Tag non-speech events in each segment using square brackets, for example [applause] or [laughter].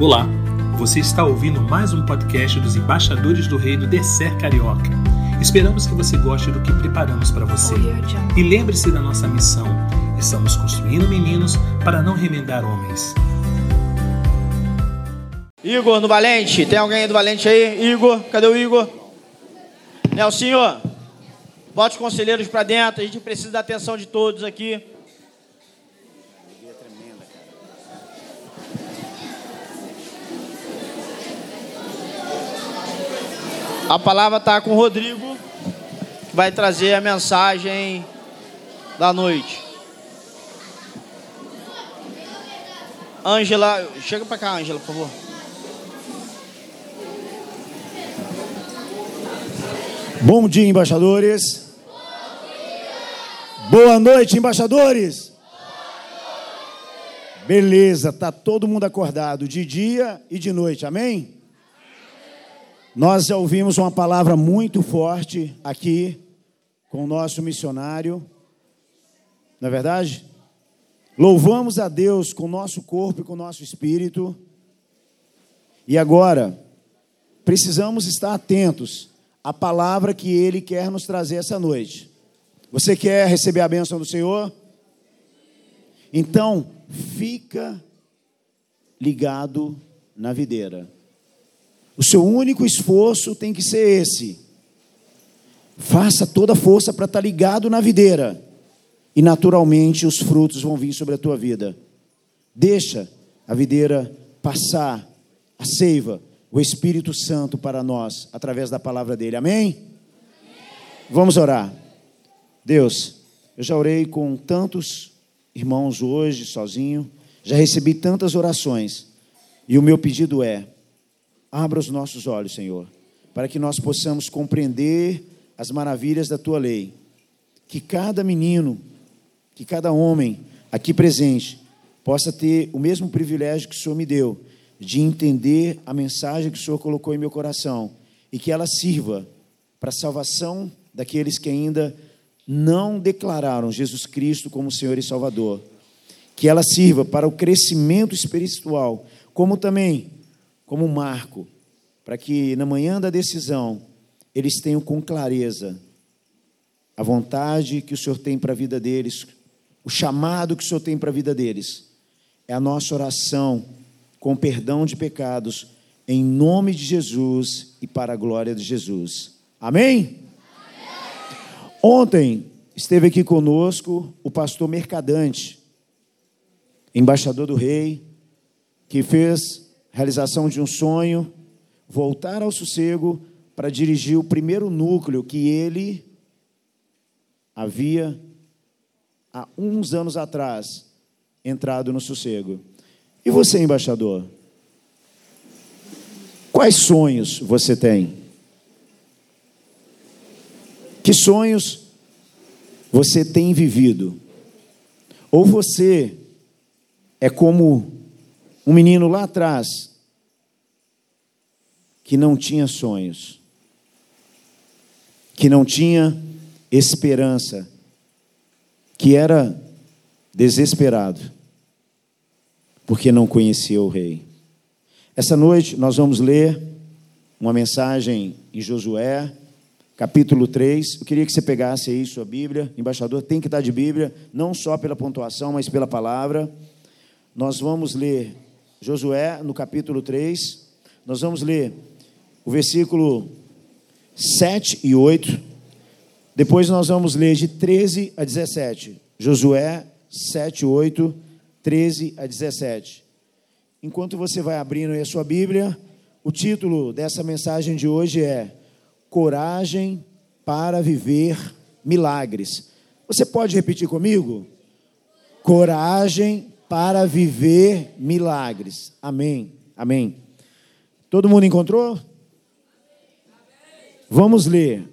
Olá, você está ouvindo mais um podcast dos embaixadores do Reino Descer Carioca. Esperamos que você goste do que preparamos para você. E lembre-se da nossa missão: estamos construindo meninos para não remendar homens. Igor no Valente, tem alguém do Valente aí? Igor, cadê o Igor? Nelsinho, bote os conselheiros para dentro, a gente precisa da atenção de todos aqui. A palavra está com o Rodrigo, que vai trazer a mensagem da noite. Ângela, chega para cá, Ângela, por favor. Bom dia, embaixadores. Boa noite, embaixadores. Beleza, tá todo mundo acordado de dia e de noite, amém? Nós já ouvimos uma palavra muito forte aqui com o nosso missionário, não é verdade? Louvamos a Deus com o nosso corpo e com o nosso espírito. E agora, precisamos estar atentos à palavra que Ele quer nos trazer essa noite. Você quer receber a bênção do Senhor? Então, fica ligado na videira. O seu único esforço tem que ser esse. Faça toda a força para estar ligado na videira. E naturalmente os frutos vão vir sobre a tua vida. Deixa a videira passar a seiva, o Espírito Santo para nós, através da palavra dele. Amém? Amém? Vamos orar. Deus, eu já orei com tantos irmãos hoje, sozinho, já recebi tantas orações, e o meu pedido é: Abra os nossos olhos, Senhor, para que nós possamos compreender as maravilhas da tua lei. Que cada menino, que cada homem aqui presente possa ter o mesmo privilégio que o Senhor me deu de entender a mensagem que o Senhor colocou em meu coração e que ela sirva para a salvação daqueles que ainda não declararam Jesus Cristo como Senhor e Salvador. Que ela sirva para o crescimento espiritual, como também como um marco, para que na manhã da decisão eles tenham com clareza a vontade que o Senhor tem para a vida deles, o chamado que o Senhor tem para a vida deles. É a nossa oração com perdão de pecados, em nome de Jesus e para a glória de Jesus. Amém? Amém. Ontem esteve aqui conosco o pastor Mercadante, embaixador do rei, que fez realização de um sonho, voltar ao sossego para dirigir o primeiro núcleo que ele havia, há uns anos atrás, entrado no sossego. E você, embaixador? Quais sonhos você tem? Que sonhos você tem vivido? Ou você é como um menino lá atrás que não tinha sonhos, que não tinha esperança, que era desesperado, porque não conhecia o rei. Essa noite nós vamos ler uma mensagem em Josué, capítulo 3. Eu queria que você pegasse aí sua Bíblia. Embaixador tem que estar de Bíblia, não só pela pontuação, mas pela palavra. Nós vamos ler Josué, no capítulo 3. Nós vamos ler o versículo 7 e 8. Depois nós vamos ler de 13 a 17. Josué 7, 8, 13 a 17. Enquanto você vai abrindo aí a sua Bíblia, o título dessa mensagem de hoje é Coragem para viver milagres. Você pode repetir comigo? Coragem para viver milagres. Amém. Amém. Todo mundo encontrou? Vamos ler.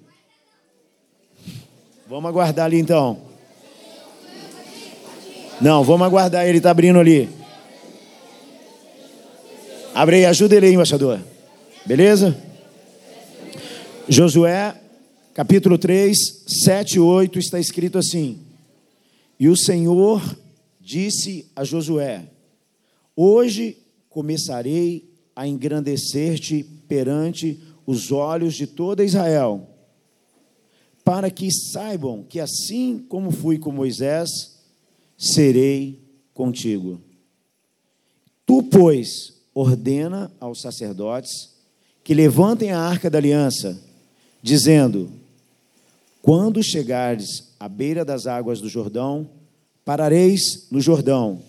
Vamos aguardar ali então. Não, vamos aguardar, ele está abrindo ali. Abre aí, ajuda ele aí, embaixador. Beleza? Josué, capítulo 3, 7 e 8, está escrito assim: E o Senhor disse a Josué: Hoje começarei a engrandecer-te perante os olhos de toda Israel, para que saibam que assim como fui com Moisés, serei contigo. Tu, pois, ordena aos sacerdotes que levantem a arca da aliança, dizendo: Quando chegares à beira das águas do Jordão, parareis no Jordão.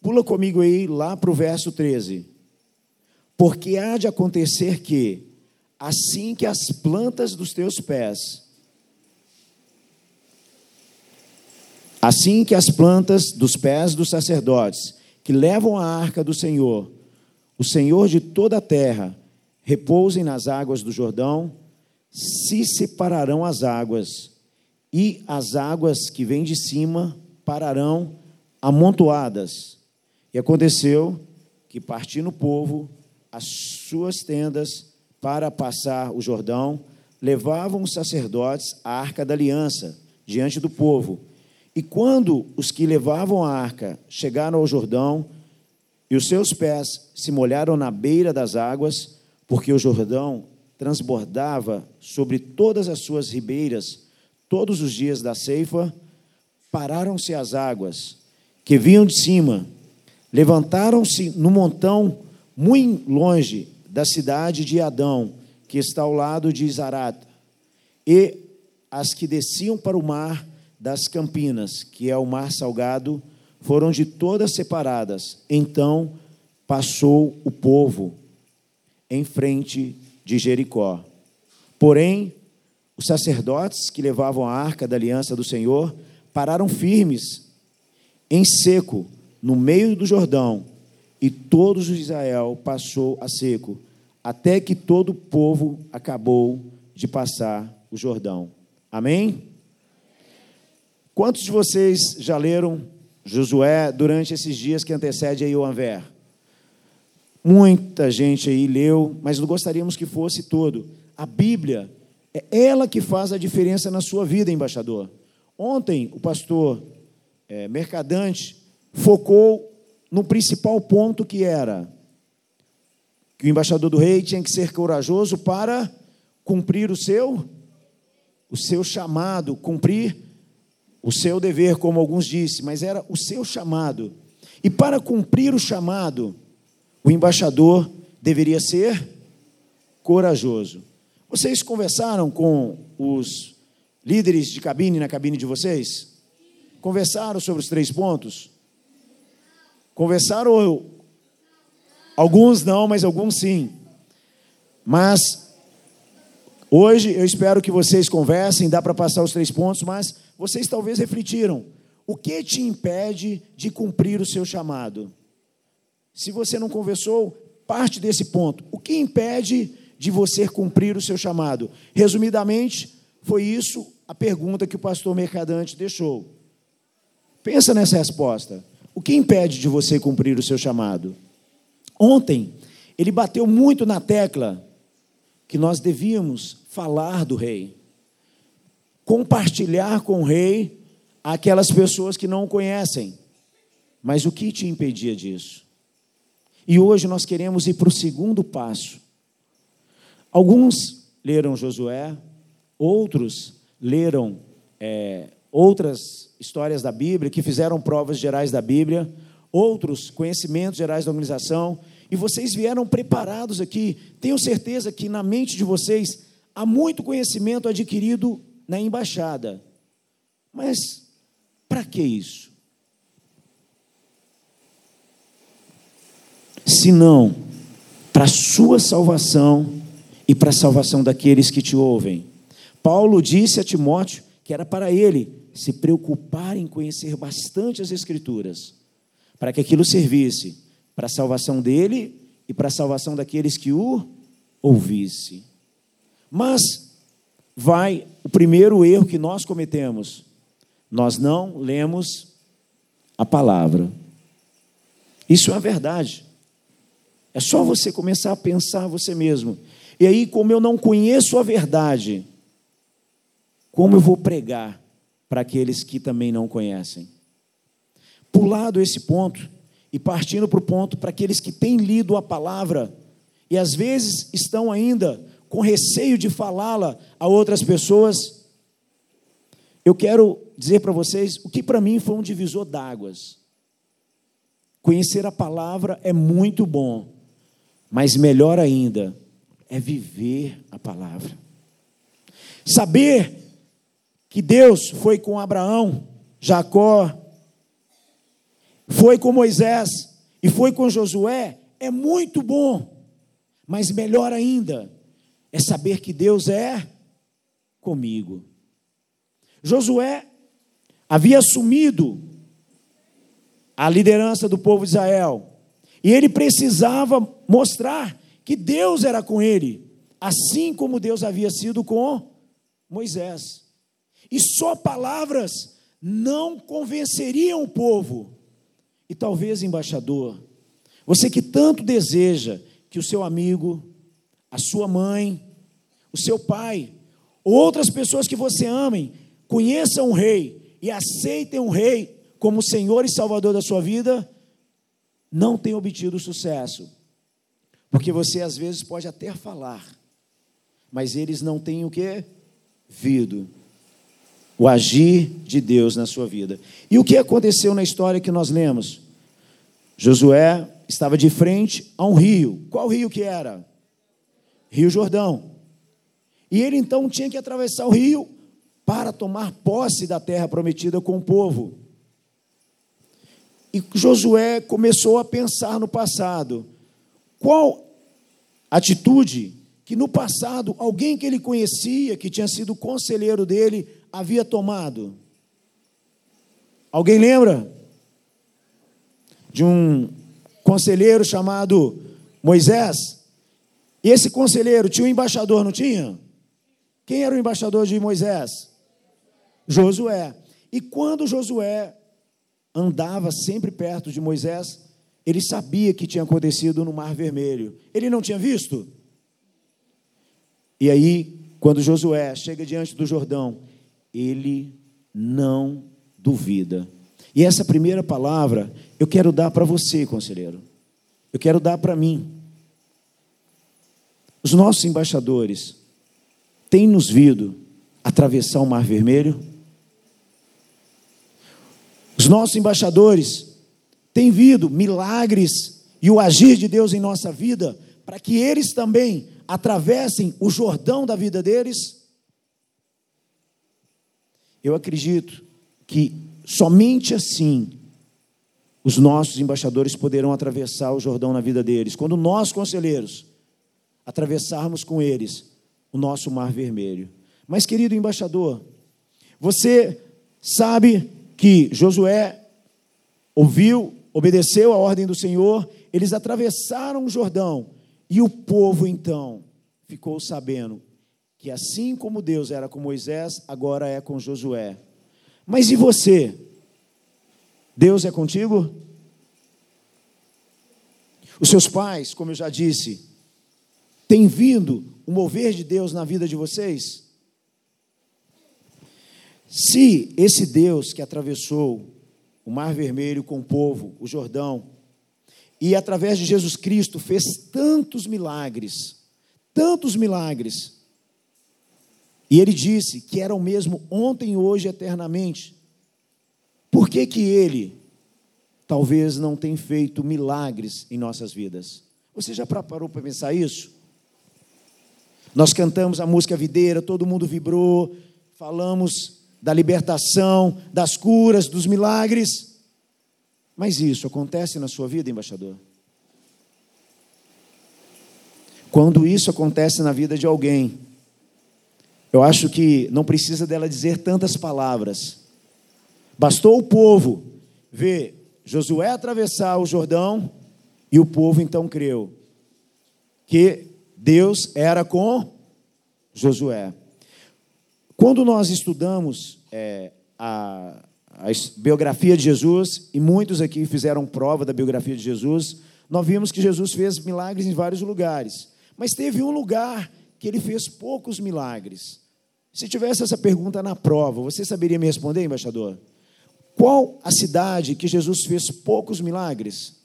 Pula comigo aí lá para o verso 13. Porque há de acontecer que, assim que as plantas dos teus pés, assim que as plantas dos pés dos sacerdotes, que levam a arca do Senhor, o Senhor de toda a terra, repousem nas águas do Jordão, se separarão as águas, e as águas que vêm de cima pararão amontoadas. E aconteceu que, partindo o povo, as suas tendas para passar o Jordão, levavam os sacerdotes a arca da aliança diante do povo. E quando os que levavam a arca chegaram ao Jordão, e os seus pés se molharam na beira das águas, porque o Jordão transbordava sobre todas as suas ribeiras todos os dias da ceifa, pararam-se as águas que vinham de cima, levantaram-se no montão muito longe da cidade de Adão, que está ao lado de Zarata, e as que desciam para o mar das Campinas, que é o mar salgado, foram de todas separadas. Então passou o povo em frente de Jericó. Porém, os sacerdotes que levavam a arca da aliança do Senhor pararam firmes, em seco, no meio do Jordão, e todos os Israel passou a seco, até que todo o povo acabou de passar o Jordão. Amém? Quantos de vocês já leram Josué durante esses dias que antecede aí o Anver? Muita gente aí leu, mas não gostaríamos que fosse todo. A Bíblia é ela que faz a diferença na sua vida, embaixador. Ontem, o pastor é, Mercadante focou no principal ponto que era que o embaixador do rei tinha que ser corajoso para cumprir o seu o seu chamado, cumprir o seu dever, como alguns disse, mas era o seu chamado. E para cumprir o chamado, o embaixador deveria ser corajoso. Vocês conversaram com os líderes de cabine na cabine de vocês? Conversaram sobre os três pontos? Conversaram? Alguns não, mas alguns sim. Mas hoje eu espero que vocês conversem, dá para passar os três pontos, mas vocês talvez refletiram: o que te impede de cumprir o seu chamado? Se você não conversou, parte desse ponto. O que impede de você cumprir o seu chamado? Resumidamente, foi isso a pergunta que o pastor Mercadante deixou. Pensa nessa resposta. O que impede de você cumprir o seu chamado? Ontem, ele bateu muito na tecla que nós devíamos falar do rei, compartilhar com o rei aquelas pessoas que não o conhecem. Mas o que te impedia disso? E hoje nós queremos ir para o segundo passo. Alguns leram Josué, outros leram é, outras histórias da Bíblia, que fizeram provas gerais da Bíblia, outros conhecimentos gerais da organização, e vocês vieram preparados aqui. Tenho certeza que na mente de vocês há muito conhecimento adquirido na embaixada. Mas para que isso? senão para a sua salvação e para a salvação daqueles que te ouvem. Paulo disse a Timóteo que era para ele se preocupar em conhecer bastante as Escrituras, para que aquilo servisse para a salvação dele e para a salvação daqueles que o ouvisse. Mas vai o primeiro erro que nós cometemos: nós não lemos a palavra. Isso é verdade. É só você começar a pensar você mesmo. E aí, como eu não conheço a verdade, como eu vou pregar para aqueles que também não conhecem? Pulado esse ponto, e partindo para o ponto para aqueles que têm lido a palavra e às vezes estão ainda com receio de falá-la a outras pessoas, eu quero dizer para vocês o que para mim foi um divisor d'águas. Conhecer a palavra é muito bom, mas melhor ainda é viver a palavra. Saber que Deus foi com Abraão, Jacó, foi com Moisés e foi com Josué é muito bom, mas melhor ainda é saber que Deus é comigo. Josué havia assumido a liderança do povo de Israel, e ele precisava mostrar que Deus era com ele, assim como Deus havia sido com Moisés. E só palavras não convenceriam o povo. E talvez, embaixador, você que tanto deseja que o seu amigo, a sua mãe, o seu pai, ou outras pessoas que você amem, conheçam o rei e aceitem o rei como Senhor e Salvador da sua vida, não tem obtido sucesso. Porque você às vezes pode até falar, mas eles não têm o que? Vido. O agir de Deus na sua vida. E o que aconteceu na história que nós lemos? Josué estava de frente a um rio. Qual rio que era? Rio Jordão. E ele então tinha que atravessar o rio para tomar posse da terra prometida com o povo. E Josué começou a pensar no passado. Qual atitude que no passado alguém que ele conhecia, que tinha sido conselheiro dele, havia tomado? Alguém lembra? De um conselheiro chamado Moisés. E esse conselheiro tinha um embaixador, não tinha? Quem era o embaixador de Moisés? Josué. E quando Josué andava sempre perto de Moisés, ele sabia que tinha acontecido no Mar Vermelho. Ele não tinha visto? E aí, quando Josué chega diante do Jordão, ele não duvida. E essa primeira palavra eu quero dar para você, conselheiro. Eu quero dar para mim. Os nossos embaixadores têm nos vindo atravessar o Mar Vermelho? Os nossos embaixadores têm vindo milagres e o agir de Deus em nossa vida para que eles também atravessem o Jordão da vida deles? Eu acredito que somente assim os nossos embaixadores poderão atravessar o Jordão na vida deles. Quando nós, conselheiros, atravessarmos com eles o nosso mar vermelho. Mas, querido embaixador, você sabe que Josué ouviu, obedeceu a ordem do Senhor, eles atravessaram o Jordão e o povo então ficou sabendo que assim como Deus era com Moisés, agora é com Josué. Mas e você? Deus é contigo? Os seus pais, como eu já disse, têm vindo o mover de Deus na vida de vocês? Se esse Deus que atravessou o Mar Vermelho com o povo, o Jordão, e através de Jesus Cristo fez tantos milagres, tantos milagres, e ele disse que era o mesmo ontem, hoje, eternamente, por que, que ele talvez não tenha feito milagres em nossas vidas? Você já parou para pensar isso? Nós cantamos a música videira, todo mundo vibrou, falamos da libertação, das curas, dos milagres. Mas isso acontece na sua vida, embaixador? Quando isso acontece na vida de alguém, eu acho que não precisa dela dizer tantas palavras, Bastou o povo ver Josué atravessar o Jordão e o povo então creu que Deus era com Josué. Quando nós estudamos é, a, a biografia de Jesus, e muitos aqui fizeram prova da biografia de Jesus, nós vimos que Jesus fez milagres em vários lugares. Mas teve um lugar que ele fez poucos milagres. Se tivesse essa pergunta na prova, você saberia me responder, embaixador? Qual a cidade que Jesus fez poucos milagres?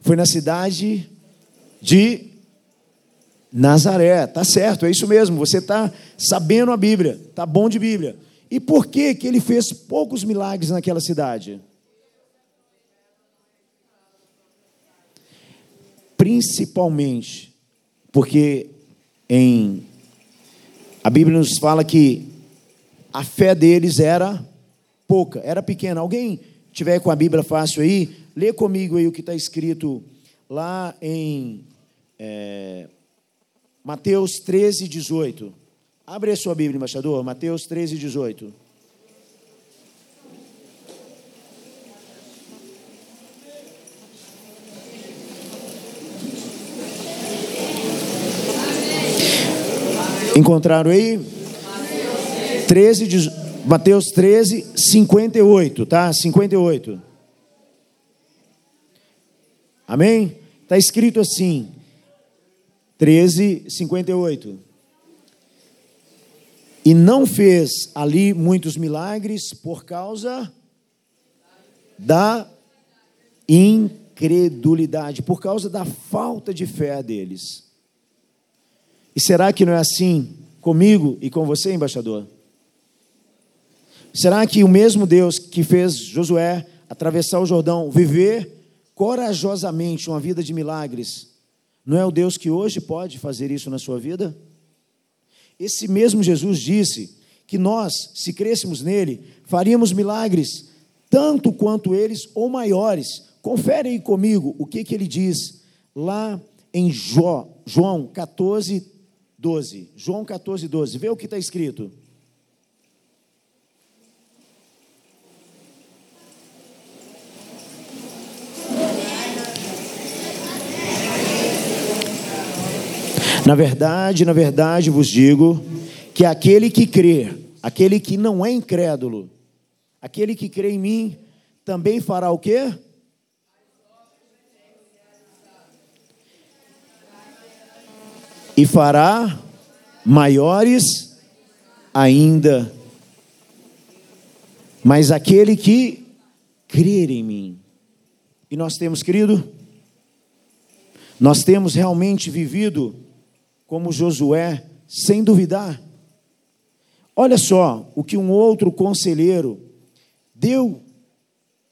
Foi na cidade de Nazaré, tá certo, é isso mesmo, você está sabendo a Bíblia, tá bom de Bíblia. E por que que ele fez poucos milagres naquela cidade? Principalmente porque em a Bíblia nos fala que a fé deles era pouca, era pequena. Alguém tiver com a Bíblia fácil aí, lê comigo aí o que está escrito lá em é, Mateus 13, 18. Abre a sua Bíblia, embaixador. Mateus 13, 18. Encontraram aí? 13, Mateus 13, 58, tá? 58. Amém? Está escrito assim, 13, 58. E não fez ali muitos milagres por causa da incredulidade, por causa da falta de fé deles. E será que não é assim comigo e com você, embaixador? Será que o mesmo Deus que fez Josué atravessar o Jordão, viver corajosamente uma vida de milagres, não é o Deus que hoje pode fazer isso na sua vida? Esse mesmo Jesus disse que nós, se crêssemos nele, faríamos milagres, tanto quanto eles ou maiores. Confere aí comigo o que, que ele diz lá em Jó, João 14, 12. João 14, 12. Vê o que está escrito. Na verdade, na verdade vos digo que aquele que crê, aquele que não é incrédulo, aquele que crê em mim, também fará o quê? E fará maiores ainda. Mas aquele que crer em mim. E nós temos, querido, nós temos realmente vivido como Josué, sem duvidar. Olha só o que um outro conselheiro deu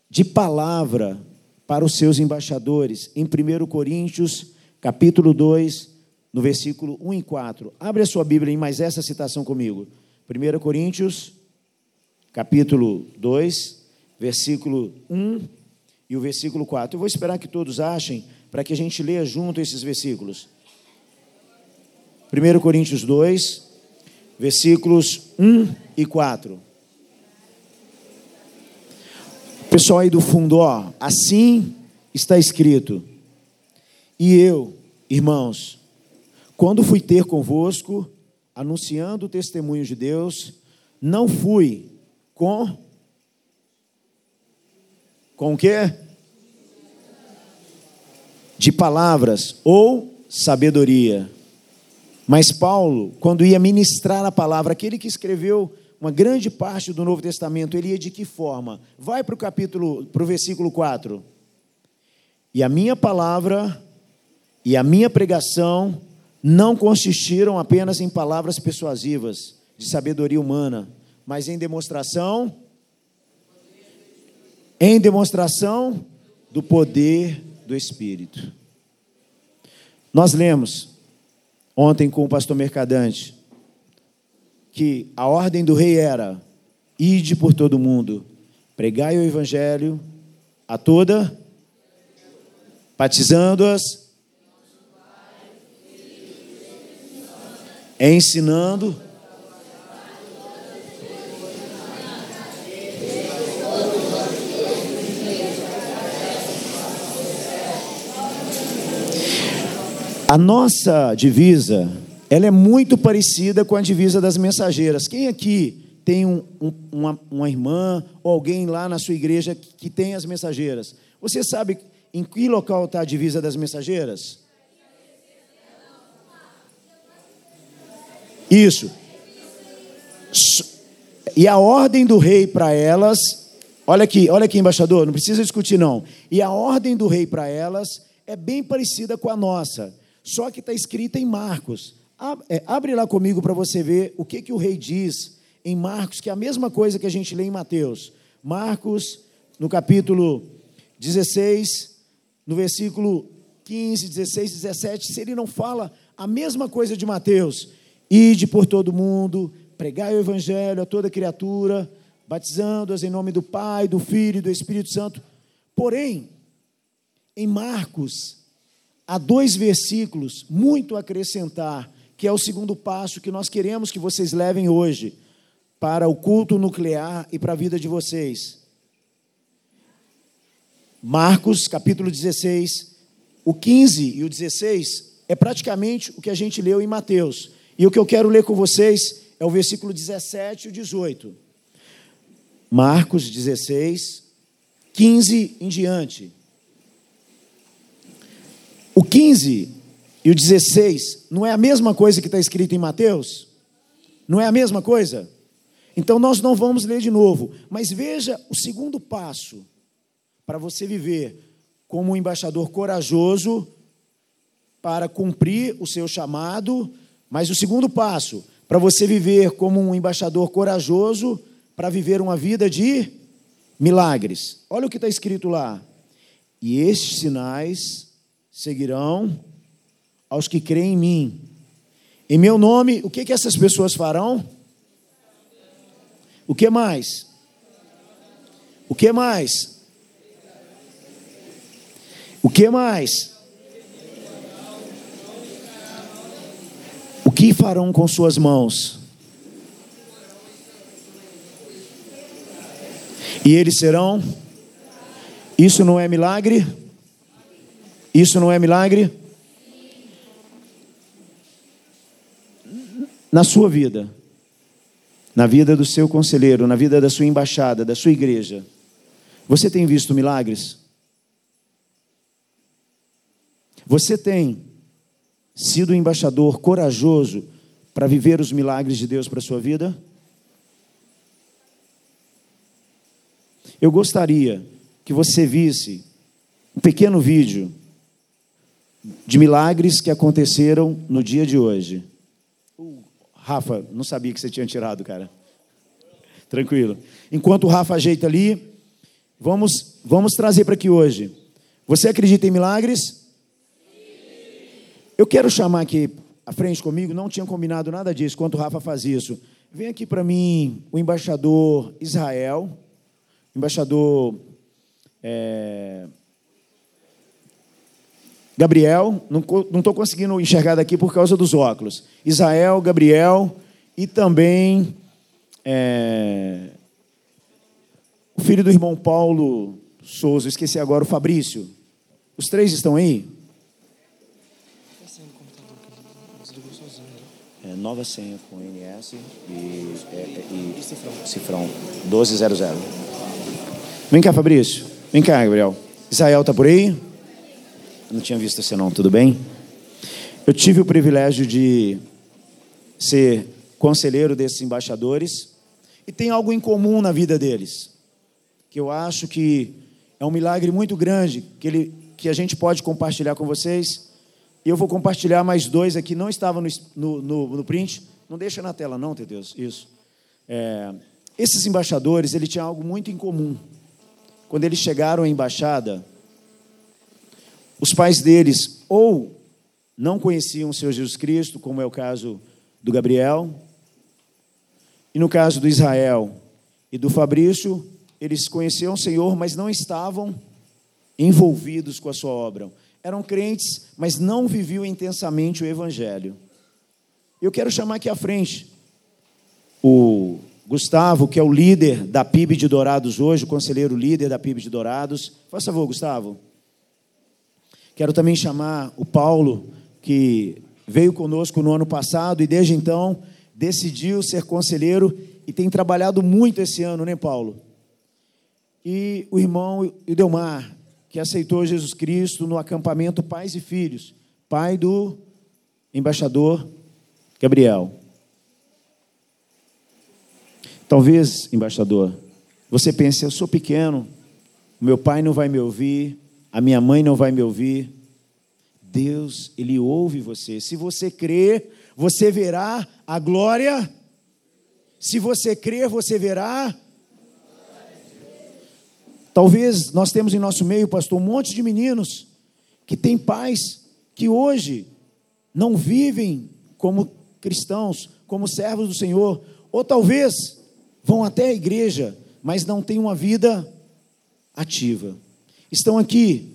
de palavra para os seus embaixadores em 1 Coríntios, capítulo 2, no versículo 1 e 4. Abre a sua Bíblia em mais essa citação comigo. 1 Coríntios, capítulo 2, versículo 1 e o versículo 4. Eu vou esperar que todos achem para que a gente leia junto esses versículos. 1 Coríntios 2, versículos 1 e 4. Pessoal aí do fundo, ó, assim está escrito. E eu, irmãos, quando fui ter convosco, anunciando o testemunho de Deus, não fui com com o quê? De palavras ou sabedoria. Mas Paulo, quando ia ministrar a palavra, aquele que escreveu uma grande parte do Novo Testamento, ele ia de que forma? Vai para o capítulo, para o versículo 4. E a minha palavra e a minha pregação não consistiram apenas em palavras persuasivas de sabedoria humana, mas em demonstração em demonstração do poder do Espírito. Nós lemos ontem com o pastor Mercadante que a ordem do rei era: ide por todo mundo, pregai o evangelho a toda, batizando-as ensinando. A nossa divisa, ela é muito parecida com a divisa das mensageiras. Quem aqui tem um, um, uma, uma irmã ou alguém lá na sua igreja que, que tem as mensageiras? Você sabe em que local está a divisa das mensageiras? Isso. E a ordem do rei para elas, olha aqui, olha aqui, embaixador, não precisa discutir não. E a ordem do rei para elas é bem parecida com a nossa, só que está escrita em Marcos. É, abre lá comigo para você ver o que, que o rei diz em Marcos, que é a mesma coisa que a gente lê em Mateus. Marcos, no capítulo 16, no versículo 15, 16, 17, se ele não fala a mesma coisa de Mateus, ide por todo mundo, pregai o evangelho a toda criatura, batizando-as em nome do Pai, do Filho e do Espírito Santo. Porém, em Marcos, há dois versículos muito a acrescentar, que é o segundo passo que nós queremos que vocês levem hoje para o culto nuclear e para a vida de vocês. Marcos, capítulo 16, o 15 e o 16 é praticamente o que a gente leu em Mateus. E o que eu quero ler com vocês é o versículo 17 e o 18. Marcos 16, 15 em diante. O 15 e o 16 não é a mesma coisa que está escrito em Mateus? Não é a mesma coisa? Então nós não vamos ler de novo, mas veja o segundo passo para você viver como um embaixador corajoso para cumprir o seu chamado, mas o segundo passo, para você viver como um embaixador corajoso para viver uma vida de milagres. Olha o que está escrito lá. E estes sinais seguirão aos que creem em mim. Em meu nome, o que, que essas pessoas farão? O que mais? O que mais? O que mais? Que farão com suas mãos? E eles serão? Isso não é milagre? Isso não é milagre? Na sua vida, na vida do seu conselheiro, na vida da sua embaixada, da sua igreja, você tem visto milagres? Você tem sido um embaixador corajoso para viver os milagres de Deus para a sua vida? Eu gostaria que você visse um pequeno vídeo de milagres que aconteceram no dia de hoje. Uh, Rafa, não sabia que você tinha tirado, cara. Tranquilo. Enquanto o Rafa ajeita ali, vamos, vamos trazer para aqui hoje. Você acredita em milagres? Eu quero chamar aqui à frente comigo, não tinha combinado nada disso, enquanto o Rafa faz isso. Vem aqui para mim o embaixador Israel, embaixador é, Gabriel, não estou conseguindo enxergar daqui por causa dos óculos. Israel, Gabriel e também é, o filho do irmão Paulo Souza, esqueci agora, o Fabrício. Os três estão aí? Nova senha com NS e, é, e, e cifrão. cifrão 1200. Vem cá, Fabrício. Vem cá, Gabriel. Israel está por aí? Não tinha visto você não, tudo bem? Eu tive o privilégio de ser conselheiro desses embaixadores e tem algo em comum na vida deles, que eu acho que é um milagre muito grande que, ele, que a gente pode compartilhar com vocês. E eu vou compartilhar mais dois aqui, não estavam no, no, no print. Não deixa na tela, não, teu Deus. Isso. É, esses embaixadores, ele tinha algo muito em comum. Quando eles chegaram à embaixada, os pais deles ou não conheciam o Senhor Jesus Cristo, como é o caso do Gabriel, e no caso do Israel e do Fabrício, eles conheciam o Senhor, mas não estavam envolvidos com a sua obra. Eram crentes, mas não viviam intensamente o Evangelho. Eu quero chamar aqui à frente o Gustavo, que é o líder da PIB de Dourados hoje, o conselheiro líder da PIB de Dourados. Faça favor, Gustavo. Quero também chamar o Paulo, que veio conosco no ano passado e desde então decidiu ser conselheiro e tem trabalhado muito esse ano, né, Paulo? E o irmão Idelmar, que aceitou Jesus Cristo no acampamento Pais e Filhos, pai do embaixador Gabriel. Talvez, embaixador, você pense: eu sou pequeno, meu pai não vai me ouvir, a minha mãe não vai me ouvir, Deus, Ele ouve você. Se você crer, você verá a glória. Se você crer, você verá. Talvez nós temos em nosso meio, pastor, um monte de meninos que têm pais que hoje não vivem como cristãos, como servos do Senhor, ou talvez vão até a igreja, mas não têm uma vida ativa. Estão aqui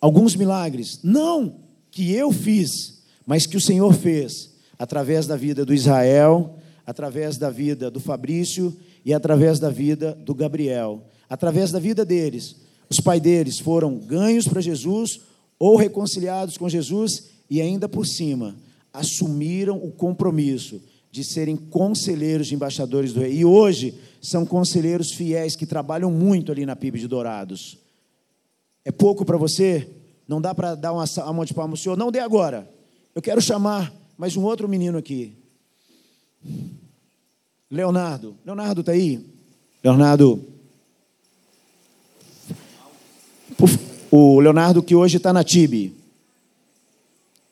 alguns milagres, não que eu fiz, mas que o Senhor fez através da vida do Israel, através da vida do Fabrício e através da vida do Gabriel. Através da vida deles, os pais deles foram ganhos para Jesus ou reconciliados com Jesus e ainda por cima assumiram o compromisso de serem conselheiros de embaixadores do rei. E hoje são conselheiros fiéis que trabalham muito ali na PIB de Dourados. É pouco para você? Não dá para dar uma, mão de palma ao senhor? Não dê agora. Eu quero chamar mais um outro menino aqui. Leonardo. Leonardo está aí? Leonardo. O Leonardo que hoje está na TIB.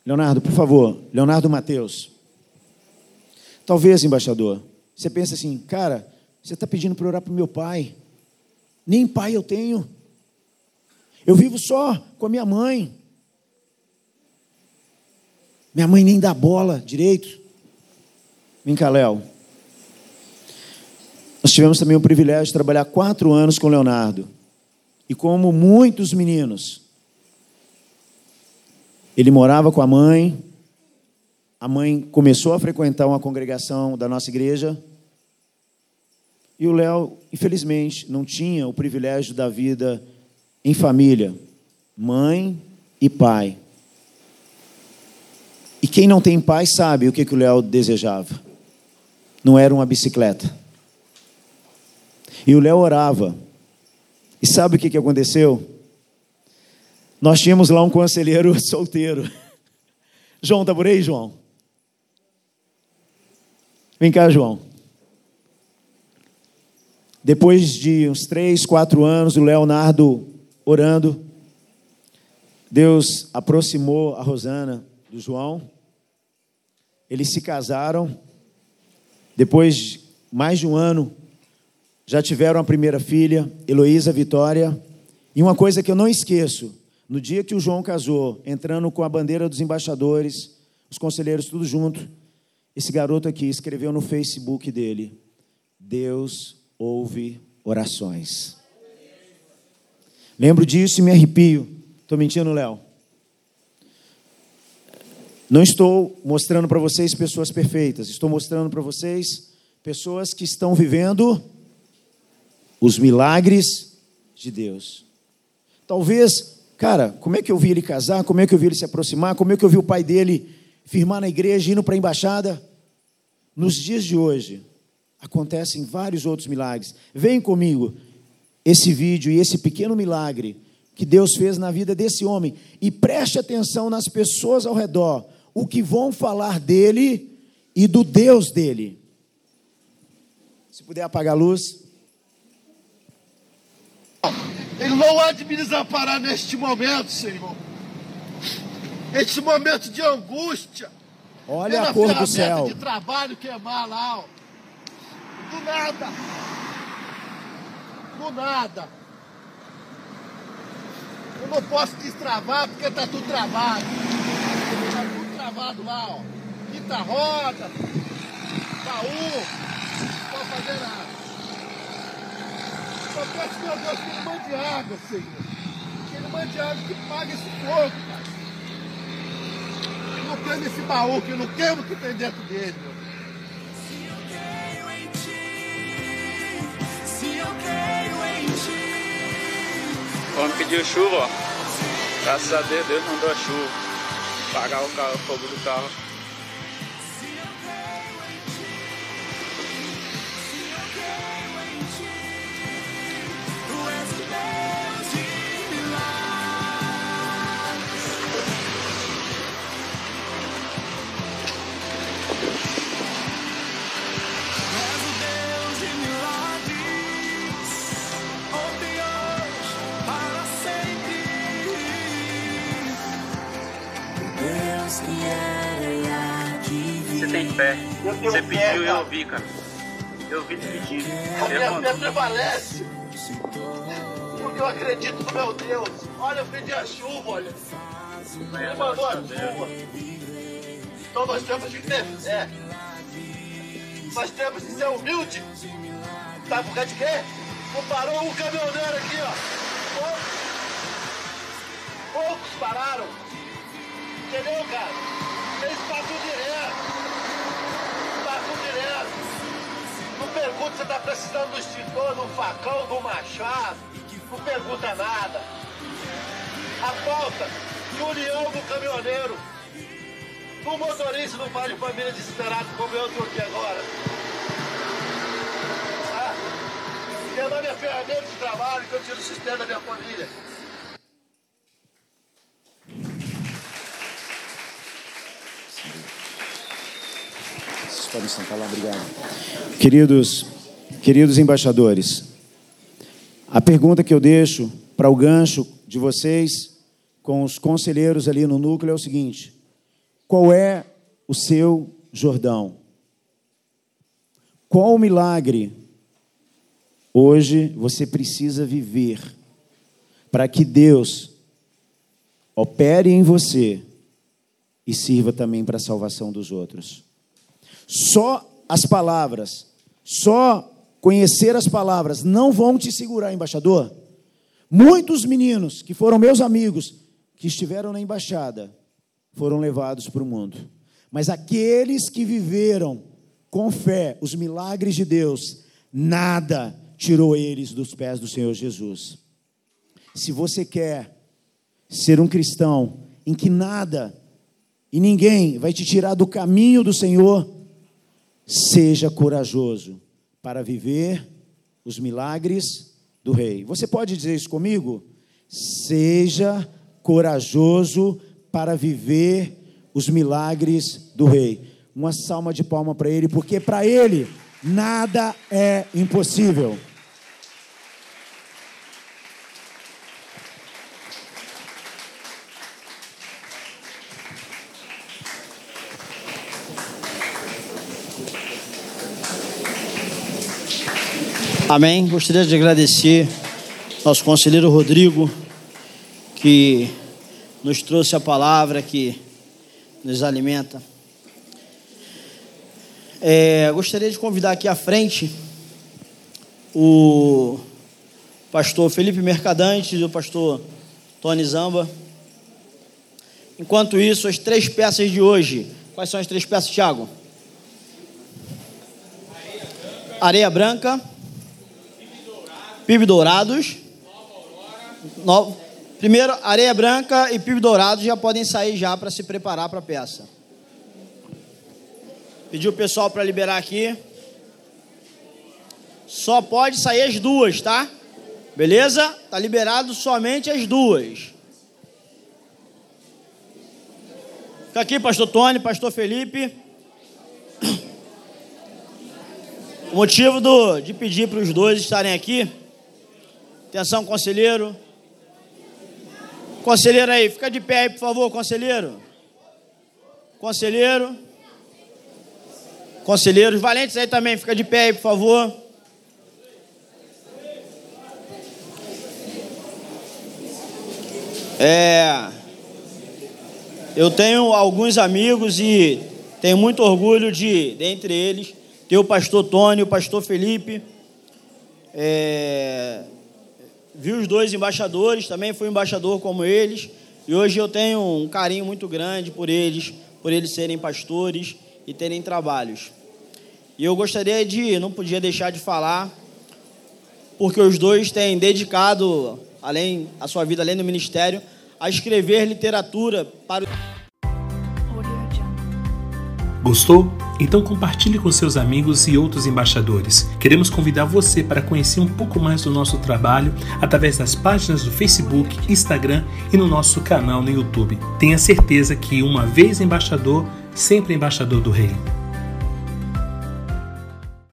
Leonardo, por favor. Leonardo Mateus. Talvez, embaixador, você pensa assim, cara, você está pedindo para orar para o meu pai. Nem pai eu tenho. Eu vivo só com a minha mãe. Minha mãe nem dá bola direito. Vem cá, Léo. Nós tivemos também o privilégio de trabalhar quatro anos com o Leonardo. E como muitos meninos, ele morava com a mãe. A mãe começou a frequentar uma congregação da nossa igreja. E o Léo, infelizmente, não tinha o privilégio da vida em família, mãe e pai. E quem não tem pai sabe o que, que o Léo desejava. Não era uma bicicleta. E o Léo orava. E sabe o que, que aconteceu? Nós tínhamos lá um conselheiro [laughs] solteiro. João, tá por aí, João? Vem cá, João. Depois de uns três, quatro anos, o Leonardo orando, Deus aproximou a Rosana do João. Eles se casaram. Depois de mais de um ano, já tiveram a primeira filha, Heloísa Vitória. E uma coisa que eu não esqueço: no dia que o João casou, entrando com a bandeira dos embaixadores, os conselheiros tudo junto, esse garoto aqui escreveu no Facebook dele: Deus ouve orações. Lembro disso e me arrepio. Estou mentindo, Léo? Não estou mostrando para vocês pessoas perfeitas, estou mostrando para vocês pessoas que estão vivendo os milagres de Deus. Talvez, cara, como é que eu vi ele casar? Como é que eu vi ele se aproximar? Como é que eu vi o pai dele firmar na igreja, indo para a embaixada? Nos dias de hoje, acontecem vários outros milagres. Vem comigo, esse vídeo e esse pequeno milagre que Deus fez na vida desse homem e preste atenção nas pessoas ao redor, o que vão falar dele e do Deus dele. Se puder apagar a luz. Ele não há de me desamparar neste momento, Senhor. Este momento de angústia. Olha a cor do céu. de trabalho queimar lá, ó. Do nada do nada. Eu não posso destravar porque tá tudo travado. Tá tudo travado lá, ó. Quinta roda, baú, não pode fazer nada. Só peço, meu Deus, que ele mande água, Senhor. Que ele mande água que pague esse fogo, Pai. Que não queime esse baú, que não queima o que tem dentro dele, meu Vamos pedir chuva, ó. Graças a Deus, Deus mandou a chuva. Pagar o, carro, o fogo do carro. Tem fé. Você pediu e eu ouvi, cara. Eu ouvi pedir. A minha fé prevalece. Porque eu acredito no meu Deus. Olha, eu pedi a chuva, olha. Ele mandou a chuva. Então nós temos que ter fé. Nós temos que ser humilde. Sabe por causa de quê? Parou um caminhoneiro aqui, ó. Poucos, poucos pararam. Entendeu, cara? Eles passam direto. Direto. Não pergunta se tá precisando do extintor, do facão, do machado. Não pergunta nada. A falta de união do caminhoneiro. Do motorista no pai de família desesperado como eu tô aqui agora. Ah, tendo a minha ferramenta de trabalho que eu tiro sustento da minha família. Sentar lá, obrigado. Queridos, queridos embaixadores, a pergunta que eu deixo para o gancho de vocês com os conselheiros ali no núcleo é o seguinte: qual é o seu Jordão? Qual milagre hoje você precisa viver para que Deus opere em você e sirva também para a salvação dos outros? Só as palavras, só conhecer as palavras não vão te segurar, embaixador. Muitos meninos que foram meus amigos, que estiveram na embaixada, foram levados para o mundo. Mas aqueles que viveram com fé os milagres de Deus, nada tirou eles dos pés do Senhor Jesus. Se você quer ser um cristão em que nada e ninguém vai te tirar do caminho do Senhor, seja corajoso para viver os milagres do Rei. Você pode dizer isso comigo? Seja corajoso para viver os milagres do Rei. Uma salma de palma para ele, porque para ele nada é impossível. Amém. Gostaria de agradecer nosso conselheiro Rodrigo, que nos trouxe a palavra que nos alimenta. É, gostaria de convidar aqui à frente o pastor Felipe Mercadante e o pastor Tony Zamba. Enquanto isso, as três peças de hoje. Quais são as três peças, Tiago? Areia branca PIB Dourados. No, primeiro, Areia Branca e PIB Dourados já podem sair já para se preparar para a peça. Pediu o pessoal para liberar aqui. Só pode sair as duas, tá? Beleza? Tá liberado somente as duas. Fica aqui, pastor Tony, pastor Felipe. O motivo do, de pedir para os dois estarem aqui Atenção, conselheiro. Conselheiro aí, fica de pé aí, por favor, conselheiro. Conselheiro. Conselheiros valentes aí também, fica de pé aí, por favor. É, eu tenho alguns amigos e tenho muito orgulho de, dentre eles, ter o pastor Tony, o pastor Felipe. É, vi os dois embaixadores, também fui embaixador como eles, e hoje eu tenho um carinho muito grande por eles, por eles serem pastores e terem trabalhos. E eu gostaria de, não podia deixar de falar, porque os dois têm dedicado, além a sua vida além do ministério, a escrever literatura para Gostou? Então compartilhe com seus amigos e outros embaixadores. Queremos convidar você para conhecer um pouco mais do nosso trabalho através das páginas do Facebook, Instagram e no nosso canal no YouTube. Tenha certeza que uma vez embaixador, sempre embaixador do Rei.